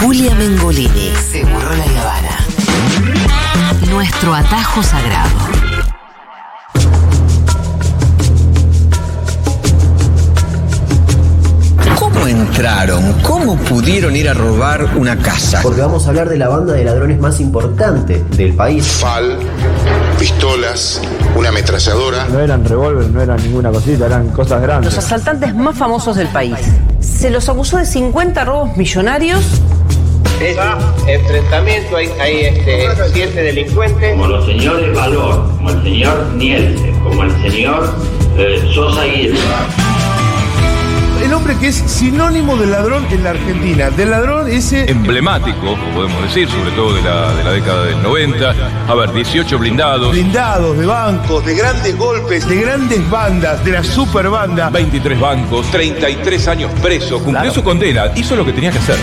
Julia Mengolini. Seguro la Habana. Nuestro atajo sagrado. ¿Cómo entraron? ¿Cómo pudieron ir a robar una casa? Porque vamos a hablar de la banda de ladrones más importante del país. Fal, pistolas, una ametralladora. No eran revólver, no eran ninguna cosita, eran cosas grandes. Los asaltantes más famosos del país. Se los acusó de 50 robos millonarios. Este enfrentamiento hay, hay este, siete delincuentes. como los señores Valor, como el señor Nielsen, como el señor eh, Sosa Aguirre. El hombre que es sinónimo de ladrón en la Argentina. Del ladrón ese. emblemático, podemos decir, sobre todo de la, de la década del 90. A ver, 18 blindados, Blindados, de bancos, de grandes golpes, de grandes bandas, de la super banda. 23 bancos, 33 años preso, cumplió su condena, hizo lo que tenía que hacer.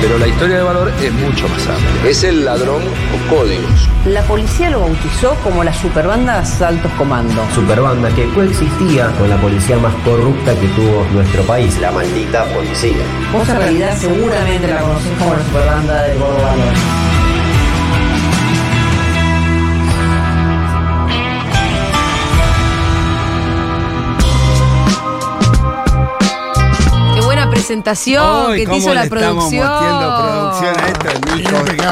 Pero la historia de Valor es mucho más amplia. Es el ladrón con códigos. La policía lo bautizó como la superbanda Altos Comando. Superbanda que coexistía con la policía más corrupta que tuvo nuestro país, la maldita policía. Vos en realidad seguramente la conocés como la superbanda del Gordo Valor. Presentación que te hizo la producción.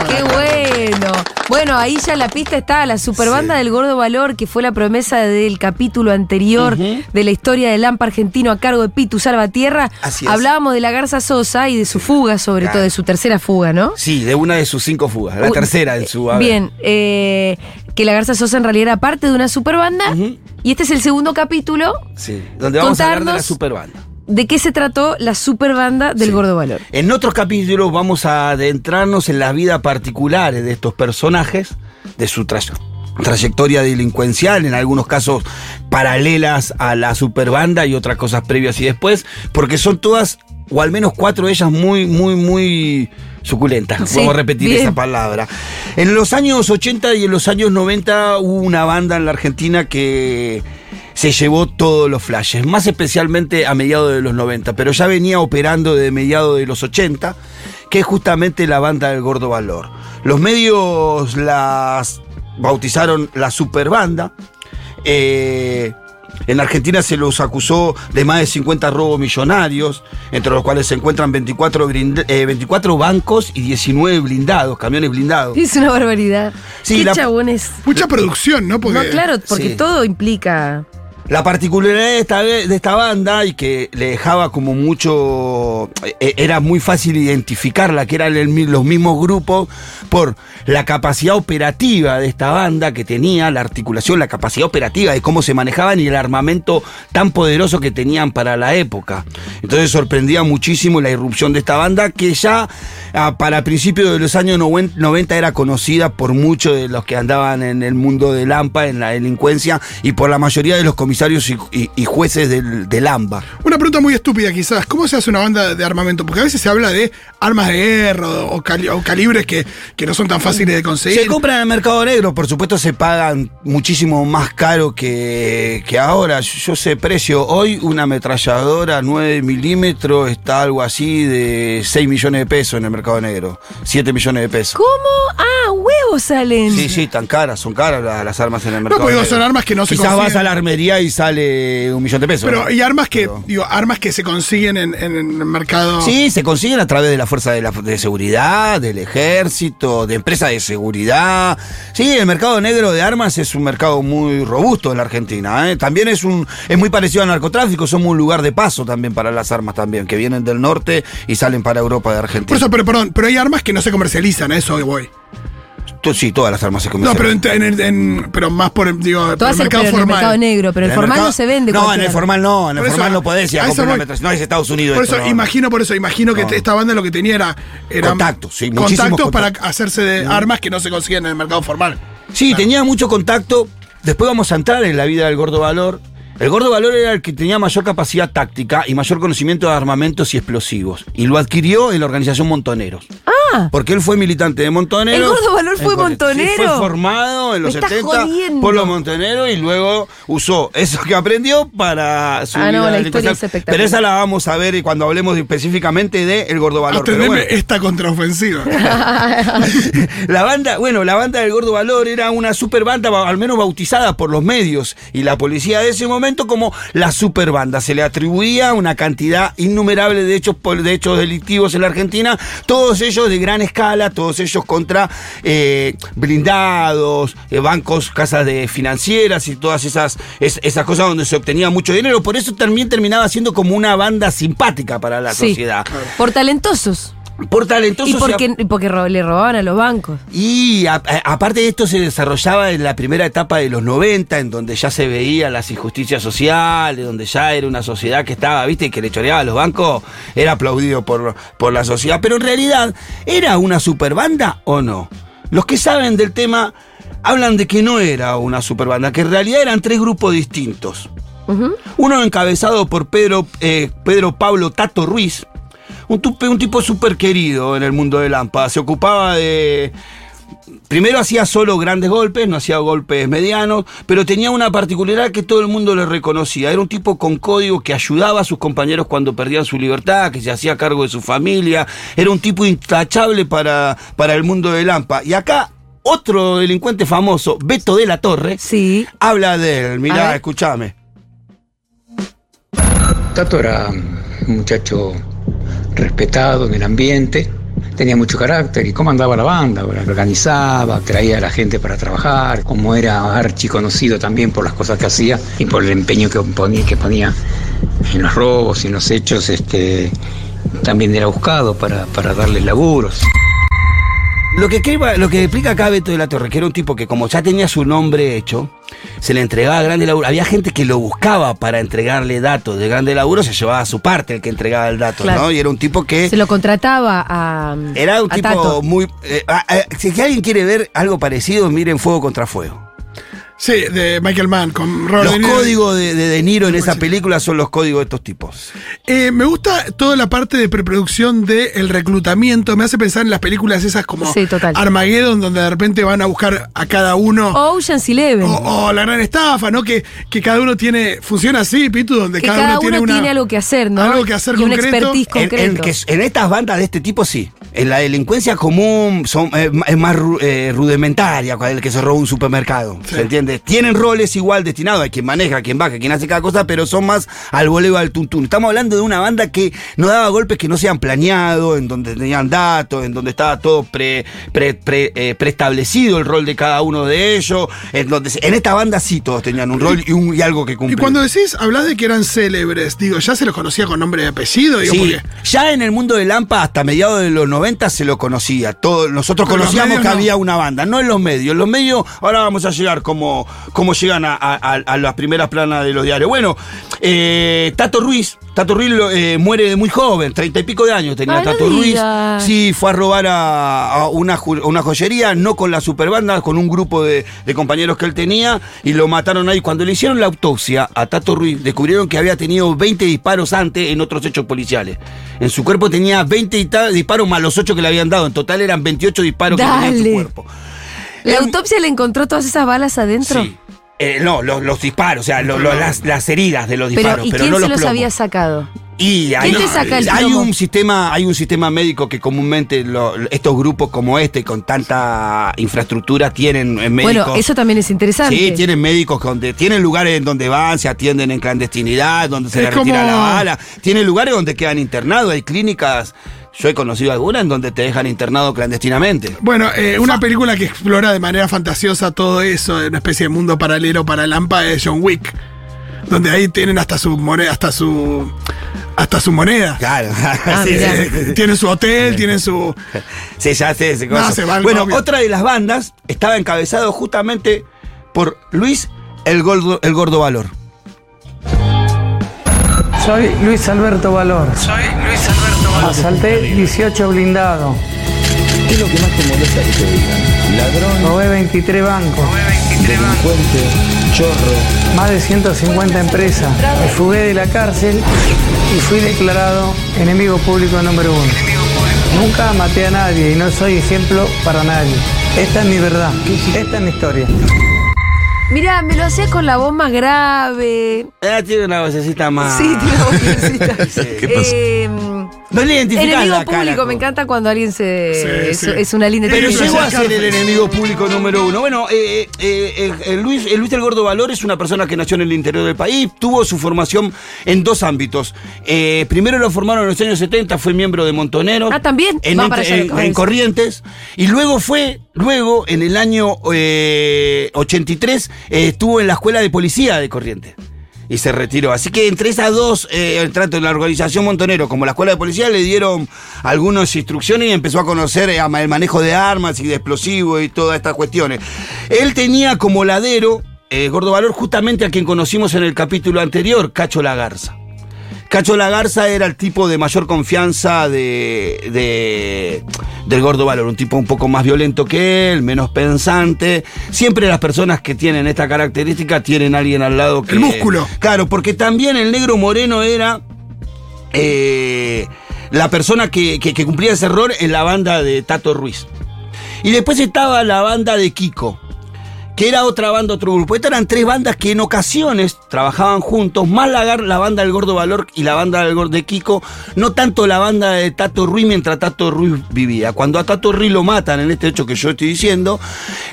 Qué bueno. Bueno, ahí ya en la pista está la superbanda del Gordo Valor, que fue la promesa del capítulo anterior de la historia del Lampa argentino a cargo de Pitu Salvatierra. Así es. Hablábamos de la Garza Sosa y de su fuga, sobre Claro. todo, de su tercera fuga, ¿no? Sí, de una de sus cinco fugas, la tercera en su. a. Bien, eh, que la Garza Sosa en realidad era parte de una superbanda. Y este es el segundo capítulo. Sí, donde vamos a hablar de la superbanda. ¿De qué se trató la superbanda del Gordo Valor? En otros capítulos vamos a adentrarnos en las vidas particulares de estos personajes, de su tray- trayectoria delincuencial, en algunos casos paralelas a la superbanda y otras cosas previas y después, porque son todas, o al menos cuatro de ellas, muy, muy, muy suculentas. Sí, Vamos a repetir bien. esa palabra. En los años 80 y en los años 90 hubo una banda en la Argentina que se llevó todos los flashes, más especialmente a mediados de los 90, pero ya venía operando de mediados de los 80, que es justamente la banda del Gordo Valor. Los medios las bautizaron la superbanda. eh, en Argentina se los acusó de más de 50 robos millonarios, entre los cuales se encuentran 24, blind- eh, 24 bancos y 19 blindados, camiones blindados. Es una barbaridad. Sí, Qué la- chabones. Mucha producción, ¿no? Porque, No, claro, porque Sí. todo implica. La particularidad de esta, de esta banda y que le dejaba como mucho. eh, Era muy fácil identificarla, que eran los mismos grupos, por la capacidad operativa de esta banda que tenía, la articulación, la capacidad operativa de cómo se manejaban y el armamento tan poderoso que tenían para la época. Entonces sorprendía muchísimo la irrupción de esta banda que ya ah, para principios de los años noven- 90 era conocida por muchos de los que andaban en el mundo del AMPA, en la delincuencia y por la mayoría de los comisarios y, y- y jueces del, del AMBA. Una pregunta muy estúpida quizás. ¿Cómo se hace una banda de armamento? Porque a veces se habla de armas de guerra o, cali- o calibres que, que no son tan fáciles de conseguir. Se compran en el mercado negro, por supuesto se pagan muchísimo más caro que, que ahora. Yo, yo sé precio. Hoy una ametralladora 9 milímetros está algo así de 6 millones de pesos en el mercado negro. 7 millones de pesos. ¿Cómo? Ah, salen. Sí, sí, tan caras, son caras la- las armas en el mercado. pues digo, negro. son armas que no se Quizás vas consiguen. a la armería y sale un millón de pesos. Pero ¿no? hay armas que, digo, armas que se consiguen en, en el mercado. Sí, se consiguen a través de la fuerza de, la, de seguridad, del ejército, de empresas de seguridad. Sí, el mercado negro de armas es un mercado muy robusto en la Argentina. ¿eh? También es un es muy parecido al narcotráfico, somos un lugar de paso también para las armas también, que vienen del norte y salen para Europa de Argentina. Por eso, pero perdón, pero hay armas que no se comercializan, a eso voy. To- Sí, todas las armas se No, comercializan. pero, en, en- en- pero más por, digo, por el en, mercado pero en el formal. mercado negro, pero el formal mercado- no se vende. No, en el formal no, en el Por eso, formal no podés ir a comprar una. No es Estados Unidos. Por esto, eso, no. imagino, por eso, imagino que No. esta banda lo que tenía era, era Contactos, sí, muchísimos contactos para hacerse de armas que no se consiguen en el mercado formal. Sí, tenía mucho contacto. Después vamos a entrar en la vida del Gordo Valor. El Gordo Valor era el que tenía mayor capacidad táctica y mayor conocimiento de armamentos y explosivos. Y lo adquirió en la organización Montoneros. Ah. Porque él fue militante de Montonero. El Gordo Valor fue correcto. Sí, montonero. fue formado en los Me estás 70 jodiendo. por los montoneros y luego usó eso que aprendió para su Ah, no, la historia es espectacular. Pero esa la vamos a ver cuando hablemos específicamente de El Gordo Valor. Pero bueno. esta contraofensiva. la banda, bueno, la banda del Gordo Valor era una super banda, ba- al menos bautizada por los medios y la policía de ese momento como la super banda. Se le atribuía una cantidad innumerable de hechos, de hechos delictivos en la Argentina, todos ellos de gran escala, todos ellos contra eh, blindados, eh, bancos, casas de financieras y todas esas, es- esas cosas donde se obtenía mucho dinero. Por eso también terminaba siendo como una banda simpática para la Sí. sociedad. Por talentosos. Por talentosos Y y porque, y porque le robaban a los bancos. y a- a- aparte de esto se desarrollaba en la primera etapa de los 90, en donde ya se veían las injusticias sociales, donde ya era una sociedad que estaba, viste, que le choreaba a los bancos, era aplaudido por, por la sociedad. Pero en realidad, ¿era una superbanda o no? Los que saben del tema hablan de que no era una superbanda, que en realidad eran tres grupos distintos. Uno encabezado por Pedro, eh, Pedro Pablo Tato Ruiz, un, tupe- un tipo súper querido en el mundo del AMPA. Se ocupaba de. Primero hacía solo grandes golpes, no hacía golpes medianos, pero tenía una particularidad que todo el mundo le reconocía. Era un tipo con código que ayudaba a sus compañeros cuando perdían su libertad, que se hacía cargo de su familia. Era un tipo intachable para, para el mundo del AMPA. Y acá. Otro delincuente famoso, Beto de la Torre, sí. habla de él. Mirá, escúchame. Tato era un muchacho respetado en el ambiente, tenía mucho carácter y cómo andaba la banda, organizaba, traía a la gente para trabajar, como era archiconocido también por las cosas que hacía y por el empeño que ponía, en los robos y en los hechos, este, también era buscado para, para darles laburos. Lo que, lo que explica acá Beto de la Torre, que era un tipo que como ya tenía su nombre hecho, se le entregaba grande laburo. Había gente que lo buscaba para entregarle datos de grande laburo, se llevaba a su parte el que entregaba el dato, Claro. ¿no? Y era un tipo que... Se lo contrataba a. Era un a tipo Tato. muy... eh, si alguien quiere ver algo parecido, miren Fuego contra Fuego. Sí, de Michael Mann con Robert Los De Niro. códigos de, de De Niro en esa película son los códigos de estos tipos. Eh, me gusta toda la parte de preproducción del reclutamiento. Me hace pensar en las películas esas como Sí, total. Armageddon, donde de repente van a buscar a cada uno. O Ocean's Eleven. O, o la gran estafa, ¿no? Que, que cada uno tiene. Funciona así, Pitu, donde que cada, cada uno tiene una. algo que hacer, ¿no? algo que hacer y un concreto. expertise En, concreto. en que en estas bandas de este tipo sí. En la delincuencia común son, eh, es más eh, rudimentaria, cual el que se roba un supermercado. ¿Se entiende? Tienen roles igual destinados, hay quien maneja, quien baja, quien hace cada cosa, pero son más al voleo al tuntún. Estamos hablando de una banda que no daba golpes que no sean planeados, en donde tenían datos, en donde estaba todo pre, pre- pre- eh, preestablecido el rol de cada uno de ellos. En, donde, en esta banda sí todos tenían un rol y, un, y algo que Y cumplir. cuando decís, hablas de que eran célebres, digo, ya se los conocía con nombre y apellido, digo, Sí, porque. ya en el mundo del AMPA hasta mediados de los 90 se lo conocía. Todo, nosotros Pero conocíamos que no. había una banda, no en los medios. En los medios, ahora vamos a llegar como, como llegan a, a- a- a las primeras planas de los diarios. Bueno, eh, Tato Ruiz, Tato Ruiz eh, muere de muy joven, treinta y pico de años tenía Ay, no Tato Ruiz. Sí, fue a robar a, a una, ju- una joyería, no con la superbanda, con un grupo de, de compañeros que él tenía, y lo mataron ahí. Cuando le hicieron la autopsia a Tato Ruiz, descubrieron que había tenido 20 disparos antes en otros hechos policiales. En su cuerpo tenía 20 dita- disparos más los 8 que le habían dado. En total eran 28 disparos que tenía en su Dale. cuerpo. ¿La autopsia le encontró todas esas balas adentro? Sí. Eh, no, los, los disparos, o sea, lo- lo- las, las heridas de los Pero, disparos, ¿y pero quién no se los los había sacado? Y hay, ¿Quién te saca el hay plomo? un sistema, hay un sistema médico que comúnmente lo- estos grupos como este, con tanta infraestructura, tienen eh, médicos. Bueno, eso también es interesante. Sí, tienen médicos donde tienen lugares en donde van, se atienden en clandestinidad, donde se Es les retira como- la bala. Tienen lugares donde quedan internados, hay clínicas. Yo he conocido algunas en donde te dejan internado clandestinamente. Bueno, eh, una película que explora de manera fantasiosa todo eso, una especie de mundo paralelo para Lampa es John Wick. Donde ahí tienen hasta su moneda, hasta su. Hasta su moneda. Claro. Ah, Sí, mirá. sí, sí. Tienen su hotel, tienen su. Sí, ya sé ese No, coso. se Bueno, otra de las bandas estaba encabezado justamente por Luis el Gordo, el Gordo Valor. Soy Luis Alberto Valor. Soy Luis Alberto Valor. Asalté 18 blindados. ¿Qué es lo que más te molesta que te digan? Ladrón, Robé 23 bancos. delincuente, chorro. Más de 150 empresas. Me fugué de la cárcel y fui declarado enemigo público número uno. Nunca maté a nadie y no soy ejemplo para nadie. Esta es mi verdad. Esta es mi historia. Mirá, me lo hacía con la voz más grave. Ah, tiene una vocecita más. Sí, tiene una vocecita. ¿Qué pasa? Eh, No le identificás enemigo la cara. público, me encanta cuando alguien se. Sí, es, sí. es una linda Pero llegó a ser el enemigo público número uno. Bueno, eh, eh, eh, eh, Luis, eh, Luis del Gordo Valor es una persona que nació en el interior del país, tuvo su formación en dos ámbitos. Eh, primero lo formaron en los años 70, fue miembro de Montoneros. Ah, también. En, Va entre- para allá lo en-. Corrientes. Y luego fue, luego en el año eh, 83, eh, estuvo en la escuela de policía de Corrientes. Y se retiró. Así que entre esas dos, eh, tanto la organización Montonero como la escuela de policía, le dieron algunas instrucciones y empezó a conocer eh, el manejo de armas y de explosivos y todas estas cuestiones. Él tenía como ladero, eh, Gordo Valor, justamente a quien conocimos en el capítulo anterior, Cacho Lagarza. Cacho Lagarza era el tipo de mayor confianza de, de- del Gordo Valor, un tipo un poco más violento que él, menos pensante. Siempre las personas que tienen esta característica tienen a alguien al lado que... El músculo. Claro, porque también el negro moreno era eh, la persona que, que- que cumplía ese error en la banda de Tato Ruiz. Y después estaba la banda de Kiko, que era otra banda, otro grupo. Estas eran tres bandas que en ocasiones trabajaban juntos, más la, gar- la banda del Gordo Valor y la banda del Gordo de Kiko, no tanto la banda de Tato Ruiz mientras Tato Ruiz vivía. Cuando a Tato Ruiz lo matan en este hecho que yo estoy diciendo,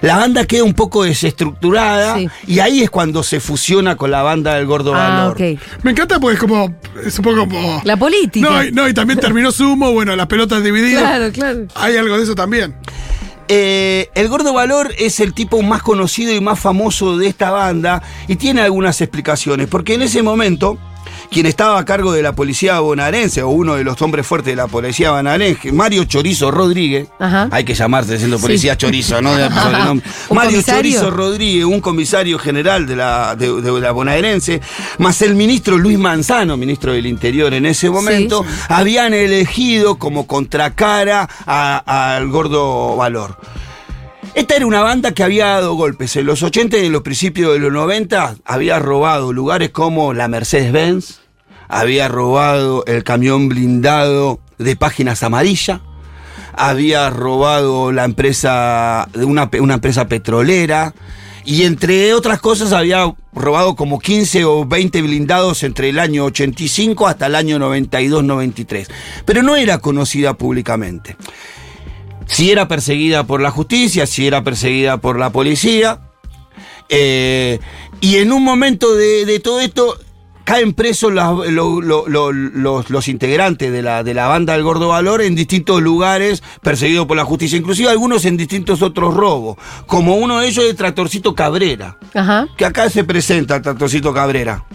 la banda queda un poco desestructurada y ahí es cuando se fusiona con la banda del Gordo Ah, Valor. Me encanta porque es como. Es un poco como. La política. No, y, no, y también terminó sumo, bueno, las pelotas divididas. Claro, claro. Hay algo de eso también. Eh, el Gordo Valor es el tipo más conocido y más famoso de esta banda y tiene algunas explicaciones, porque en ese momento quien estaba a cargo de la policía bonaerense o uno de los hombres fuertes de la policía bonaerense, Mario Chorizo Rodríguez, Ajá. hay que llamarse siendo policía Sí. Chorizo, ¿no? De sobrenombre. ¿Un Mario comisario? Chorizo Rodríguez, un comisario general de la, de, de la bonaerense, más el ministro Luis Manzano, ministro del Interior en ese momento, habían elegido como contracara al Gordo Valor. Esta era una banda que había dado golpes. En los 80 y en los principios de los 90 había robado lugares como la Mercedes-Benz, había robado el camión blindado de páginas amarillas, había robado la empresa, una, una empresa petrolera, y entre otras cosas había robado como 15 o 20 blindados entre el año 85 hasta el año 92-93. Pero no era conocida públicamente si era perseguida por la justicia, si era perseguida por la policía. Eh, y en un momento de, de todo esto caen presos los, los integrantes de la, de la banda del Gordo Valor en distintos lugares perseguidos por la justicia, inclusive algunos en distintos otros robos, como uno de ellos es Tractorcito Cabrera, Ajá. que acá se presenta Tractorcito Cabrera.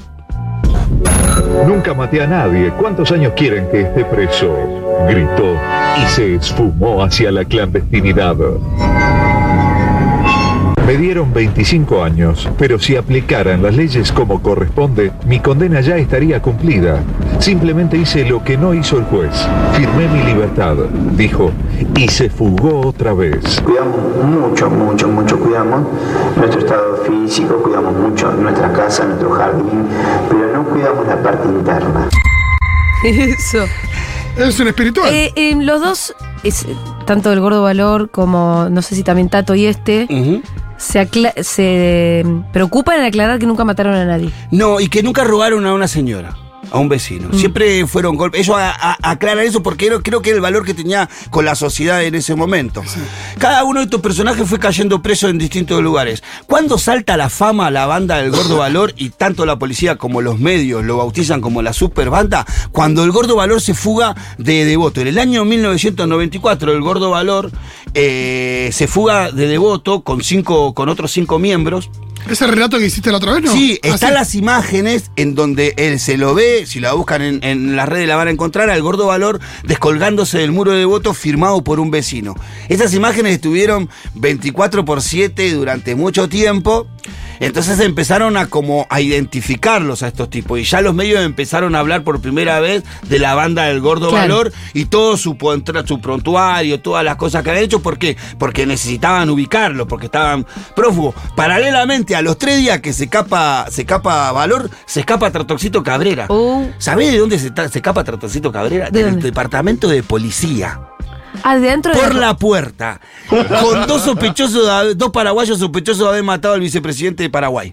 Nunca maté a nadie. ¿Cuántos años quieren que esté preso? Gritó y se esfumó hacia la clandestinidad. Me dieron 25 años, pero si aplicaran las leyes como corresponde, mi condena ya estaría cumplida. Simplemente hice lo que no hizo el juez. Firmé mi libertad, dijo, y se fugó otra vez. Cuidamos mucho, mucho, mucho, cuidamos nuestro estado físico, cuidamos mucho nuestra casa, nuestro jardín, pero no cuidamos la parte interna. Eso. Es un espiritual. Eh, en los dos, es, tanto el Gordo Valor como no sé si también Tato y este, se preocupan en aclarar que nunca mataron a nadie. No, y que nunca robaron a una señora, a un vecino. Mm. Siempre fueron golpes. Ellos a- a- aclaran eso porque creo, creo que era el valor que tenía con la sociedad en ese momento. Cada uno de estos personajes fue cayendo preso en distintos lugares. Cuando salta la fama a la banda del Gordo Valor y tanto la policía como los medios lo bautizan como la superbanda, cuando el Gordo Valor se fuga de Devoto. En el año 1994 el Gordo Valor eh, se fuga de Devoto con, cinco, con otros cinco miembros. ¿Ese relato que hiciste la otra vez, no? Sí, Ah, están sí. las imágenes en donde él se lo ve, si la buscan en, en las redes la van a encontrar, al gordo valor descolgándose del muro de voto firmado por un vecino. Esas imágenes estuvieron 24 por 7 durante mucho tiempo. Entonces empezaron a como a identificarlos a estos tipos y ya los medios empezaron a hablar por primera vez de la banda del Gordo Claro. Valor y todo su, su prontuario, todas las cosas que habían hecho, ¿por qué? Porque necesitaban ubicarlo, porque estaban prófugos. Paralelamente a los tres días que se escapa, se escapa Valor, se escapa Tratorcito Cabrera. ¿Sabés de dónde se, se escapa Tratorcito Cabrera? ¿De Del dónde? departamento de policía. De por la puerta, con dos sospechosos, de dos paraguayos sospechosos de haber matado al vicepresidente de Paraguay.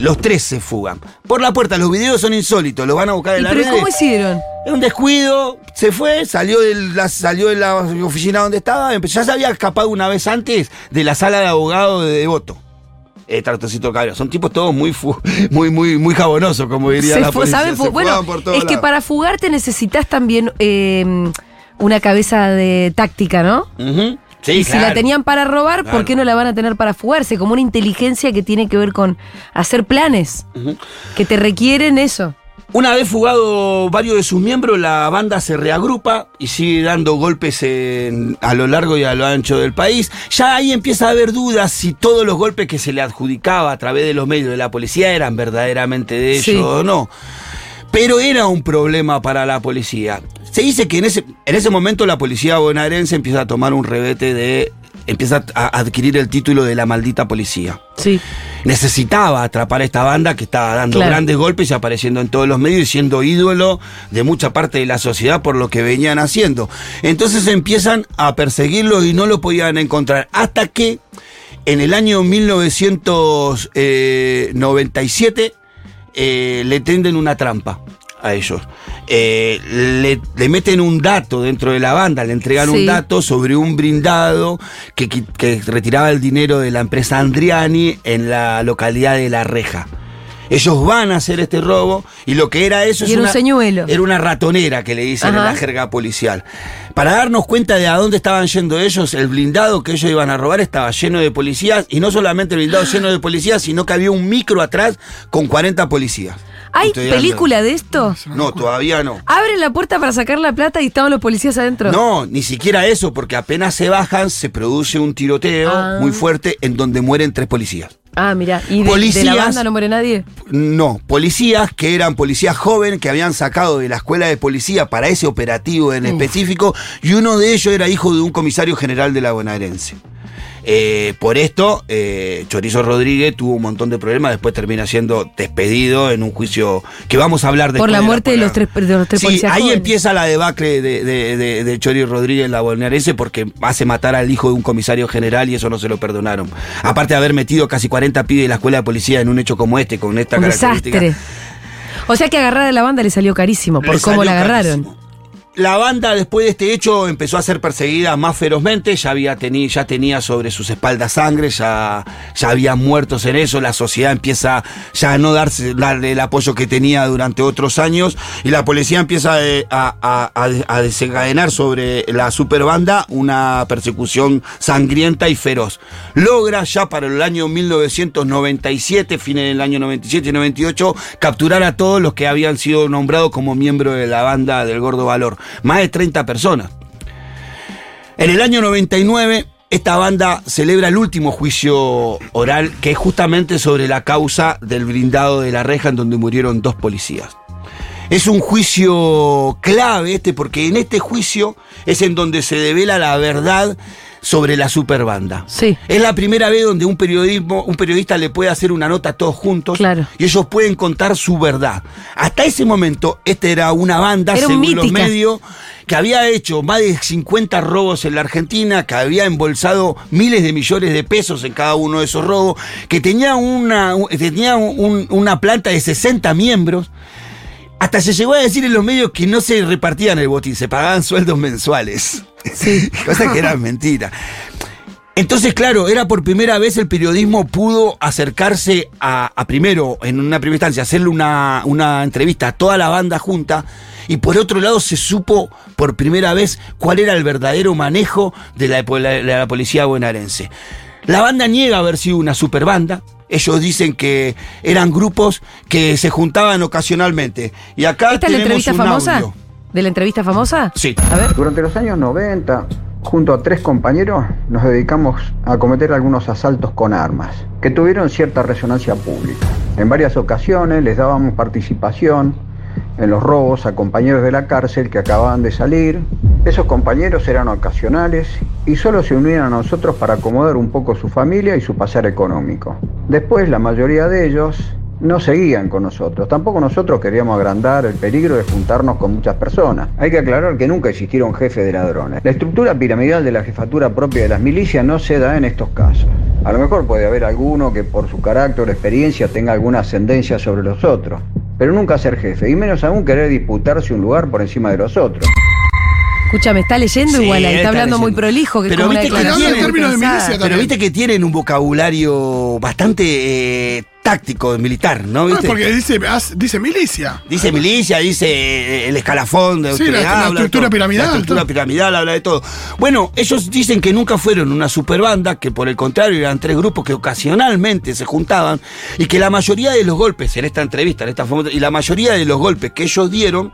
Los tres se fugan. Por la puerta, los videos son insólitos, los van a buscar en ¿Y la pero red. cómo hicieron? Un descuido, se fue, salió de la, salió de la oficina donde estaba, ya se había escapado una vez antes de la sala de abogado de Devoto. Eh, Tartocito Cabra. Son tipos todos muy, muy, muy, muy jabonosos, como diría Se la policía. Se bueno, por es que para fugarte necesitas también eh, una cabeza de táctica, ¿no? Sí, y si la tenían para robar, ¿por qué no la van a tener para fugarse? Como una inteligencia que tiene que ver con hacer planes, que te requieren eso. Una vez fugado varios de sus miembros, la banda se reagrupa y sigue dando golpes en- a lo largo y a lo ancho del país. Ya ahí empieza a haber dudas si todos los golpes que se le adjudicaba a través de los medios de la policía eran verdaderamente de ellos Sí. o no. Pero era un problema para la policía. Se dice que en ese, en ese momento la policía bonaerense empieza a tomar un rebete de. empieza a adquirir el título de la maldita policía Sí. necesitaba atrapar a esta banda que estaba dando Claro. grandes golpes y apareciendo en todos los medios y siendo ídolo de mucha parte de la sociedad por lo que venían haciendo. Entonces empiezan a perseguirlo y no lo podían encontrar. Hasta que en el año 1997 eh, le tenden una trampa a ellos. Eh, le, le meten un dato dentro de la banda, le entregan Sí. un dato sobre un brindado que, retiraba el dinero de la empresa Andriani en la localidad de La Reja. Ellos van a hacer este robo y lo que era eso es era un una, señuelo. era una ratonera que le dicen en Ajá. la jerga policial. Para darnos cuenta de a dónde estaban yendo ellos, el blindado que ellos iban a robar estaba lleno de policías y no solamente el blindado lleno de policías, sino que había un micro atrás con 40 policías. ¿Hay Estoy película de esto? No, todavía no. Abren la puerta para sacar la plata y estaban los policías adentro. No, ni siquiera eso, porque apenas se bajan, se produce un tiroteo Ah. muy fuerte en donde mueren tres policías. Ah, mira. ¿Y de, de Policías. la banda no muere nadie? No, policías que eran policías jóvenes que habían sacado de la escuela de policía para ese operativo en específico y uno de ellos era hijo de un comisario general de la bonaerense. Eh, por esto, eh, Chorizo Rodríguez tuvo un montón de problemas, después termina siendo despedido en un juicio que vamos a hablar después. Por la de muerte de los tres, de los tres Sí, policías ahí jóvenes. empieza la debacle de, de, de, de Chori Rodríguez en la bonaerense porque hace matar al hijo de un comisario general y eso no se lo perdonaron. Aparte de haber metido casi 40 pibes de la escuela de policía en un hecho como este, con esta Un característica. desastre. O sea que agarrar a la banda le salió carísimo por Le cómo la agarraron. carísimo. La banda después de este hecho empezó a ser perseguida más ferozmente, ya, había teni- ya tenía sobre sus espaldas sangre, ya, ya había muertos en eso, la sociedad empieza ya a no darse, darle el apoyo que tenía durante otros años y la policía empieza eh, a, a- desencadenar sobre la superbanda una persecución sangrienta y feroz. Logra ya para el año 1997, fines del año 97 y 98, capturar a todos los que habían sido nombrados como miembros de la banda del Gordo Valor. Más de 30 personas. En el año 99, esta banda celebra el último juicio oral, que es justamente sobre la causa del blindado de la reja en donde murieron dos policías. Es un juicio clave este, porque en este juicio es en donde se devela la verdad sobre la superbanda. Sí. Es la primera vez donde un periodismo, un periodista le puede hacer una nota a todos juntos Claro. y ellos pueden contar su verdad. Hasta ese momento, esta era una banda, Era según los medios, que había hecho más de 50 robos en la Argentina, que había embolsado miles de millones de pesos en cada uno de esos robos, que tenía una, un- tenía un- una planta de 60 miembros. Hasta se llegó a decir en los medios que no se repartían el botín, se pagaban sueldos mensuales. Cosa que era mentira. Entonces, claro, era por primera vez el periodismo pudo acercarse a, a primero, en una primera instancia, hacerle una, una entrevista a toda la banda junta. Y por otro lado se supo por primera vez cuál era el verdadero manejo de la, de la policía bonaerense. La banda niega haber sido una superbanda. Ellos dicen que eran grupos que se juntaban ocasionalmente. Y acá ¿Esta es la tenemos entrevista un famosa? audio. ¿De la entrevista famosa? Sí. A ver. Durante los años 90, junto a tres compañeros, nos dedicamos a cometer algunos asaltos con armas, que tuvieron cierta resonancia pública. En varias ocasiones les dábamos participación en los robos a compañeros de la cárcel que acababan de salir. Esos compañeros eran ocasionales y solo se unían a nosotros para acomodar un poco su familia y su pasar económico. Después, la mayoría de ellos no seguían con nosotros. Tampoco nosotros queríamos agrandar el peligro de juntarnos con muchas personas. Hay que aclarar que nunca existieron jefes de ladrones. La estructura piramidal de la jefatura propia de las milicias no se da en estos casos. A lo mejor puede haber alguno que por su carácter o experiencia tenga alguna ascendencia sobre los otros, pero nunca ser jefe, y menos aún querer disputarse un lugar por encima de los otros. Escúchame, está leyendo Sí, igual, ahí está está hablando muy prolijo. Que Pero como una viste, que tienen, pero viste que tienen un vocabulario bastante eh, táctico militar, ¿no? Porque dice, dice milicia. Dice milicia, dice eh, el escalafón de Sí, la- habla estructura todo. piramidal, La estructura todo. piramidal habla de todo. Bueno, ellos dicen que nunca fueron una superbanda, que por el contrario eran tres grupos que ocasionalmente se juntaban y que la mayoría de los golpes en esta entrevista, en esta famosa- y la mayoría de los golpes que ellos dieron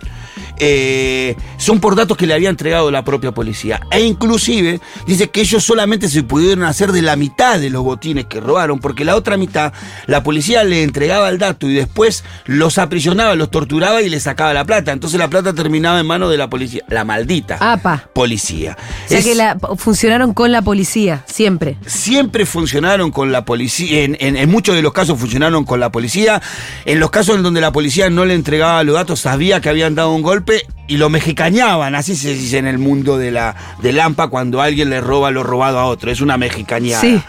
eh, son por datos que le había entregado la propia policía. E inclusive dice que ellos solamente se pudieron hacer de la mitad de los botines que robaron, porque la otra mitad la policía le entregaba el dato y después los aprisionaba, los torturaba y le sacaba la plata. Entonces la plata terminaba en manos de la policía, la maldita Apa. policía. O sea Es- que la- funcionaron con la policía, siempre. siempre funcionaron con la policía, en, en- en muchos de los casos funcionaron con la policía, en los casos en donde la policía no le entregaba los datos, sabía que habían dado un golpe y lo mexicañaban, así se dice en el mundo de la de Lampa cuando alguien le roba lo robado a otro, es una mexicañada. Sí.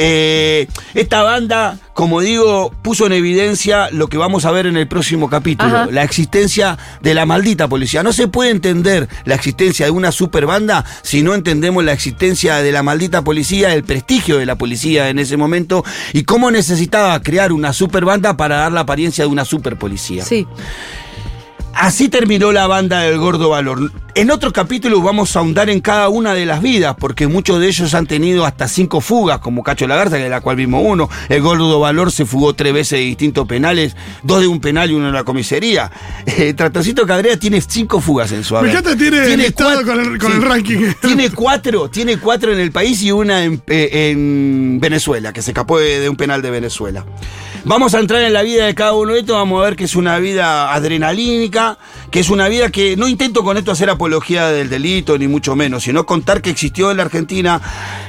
Eh, esta banda, como digo, puso en evidencia lo que vamos a ver en el próximo capítulo, Ajá. la existencia de la maldita policía. No se puede entender la existencia de una superbanda si no entendemos la existencia de la maldita policía, el prestigio de la policía en ese momento y cómo necesitaba crear una superbanda para dar la apariencia de una superpolicía. Sí. Así terminó la banda del Gordo Valor. En otro capítulo vamos a ahondar en cada una de las vidas, porque muchos de ellos han tenido hasta cinco fugas, como Cacho Lagarza, de la cual vimos uno. El Gordo Valor se fugó tres veces de distintos penales, dos de un penal y uno en la comisaría. Eh, Tratoncito Cabrera tiene cinco fugas en su Me haber. encanta, tiene listado cuat- con el- con el ranking. Tiene cuatro, tiene cuatro en el país y una en, eh, en Venezuela, que se escapó de, de un penal de Venezuela. Vamos a entrar en la vida de cada uno de estos, vamos a ver que es una vida adrenalínica, que es una vida que no intento con esto hacer apología del delito, ni mucho menos, sino contar que existió en la Argentina,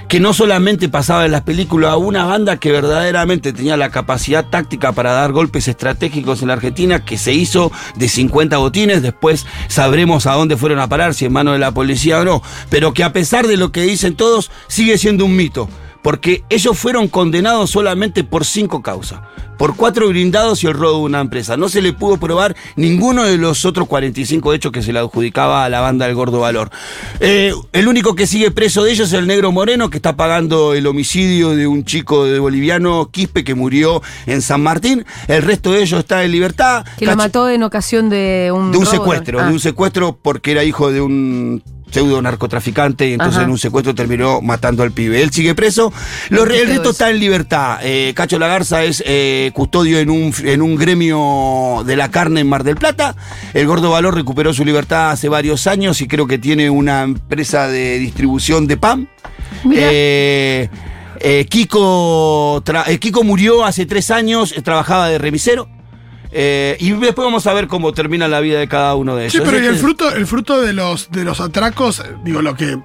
que no solamente pasaba en las películas, una banda que verdaderamente tenía la capacidad táctica para dar golpes estratégicos en la Argentina, que se hizo de 50 botines, después sabremos a dónde fueron a parar, si en manos de la policía o no, pero que a pesar de lo que dicen todos, sigue siendo un mito porque ellos fueron condenados solamente por cinco causas. Por cuatro blindados y el robo de una empresa. No se le pudo probar ninguno de los otros 45 hechos que se le adjudicaba a la banda del Gordo Valor. Eh, el único que sigue preso de ellos es el Negro Moreno, que está pagando el homicidio de un chico de boliviano, Quispe, que murió en San Martín. El resto de ellos está en libertad. Que lo Cacho- mató en ocasión de un. de un robo, secuestro, ah. de un secuestro porque era hijo de un pseudo narcotraficante y entonces Ajá. en un secuestro terminó matando al pibe. Él sigue preso, Lo- Qué el resto está en libertad. Eh, Cacho Lagarza es eh, custodio en un, en un gremio de la carne en Mar del Plata. El Gordo Valor recuperó su libertad hace varios años y creo que tiene una empresa de distribución de pan. Eh, Kiko, Kiko murió hace tres años, trabajaba de remisero. Eh, y después vamos a ver cómo termina la vida de cada uno de ellos. Sí, pero y el fruto, el fruto de los de los atracos, digo, lo que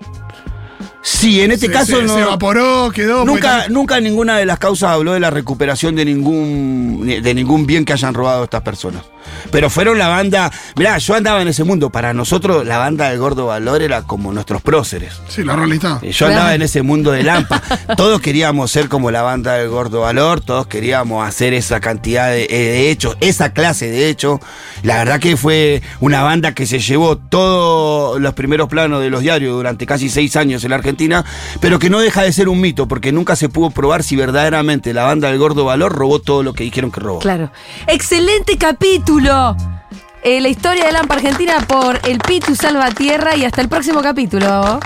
Sí, en este se, caso se- no. se evaporó, quedó. Nunca, pues, nunca ninguna de las causas habló de la recuperación de ningún, de ningún bien que hayan robado estas personas. Pero fueron la banda. Mirá, yo andaba en ese mundo. Para nosotros, la banda del Gordo Valor era como nuestros próceres. Sí, la realidad. Yo andaba en ese mundo de Lampa. Todos queríamos ser como la banda del Gordo Valor, todos queríamos hacer esa cantidad de, eh, de hechos, esa clase de hechos. La verdad que fue una banda que se llevó todos los primeros planos de los diarios durante casi seis años en la Pero que no deja de ser un mito, porque nunca se pudo probar si verdaderamente la banda del Gordo Valor robó todo lo que dijeron que robó. Claro. Excelente capítulo. Eh, la historia de Lampa Argentina por el Pitu Salvatierra y hasta el próximo capítulo.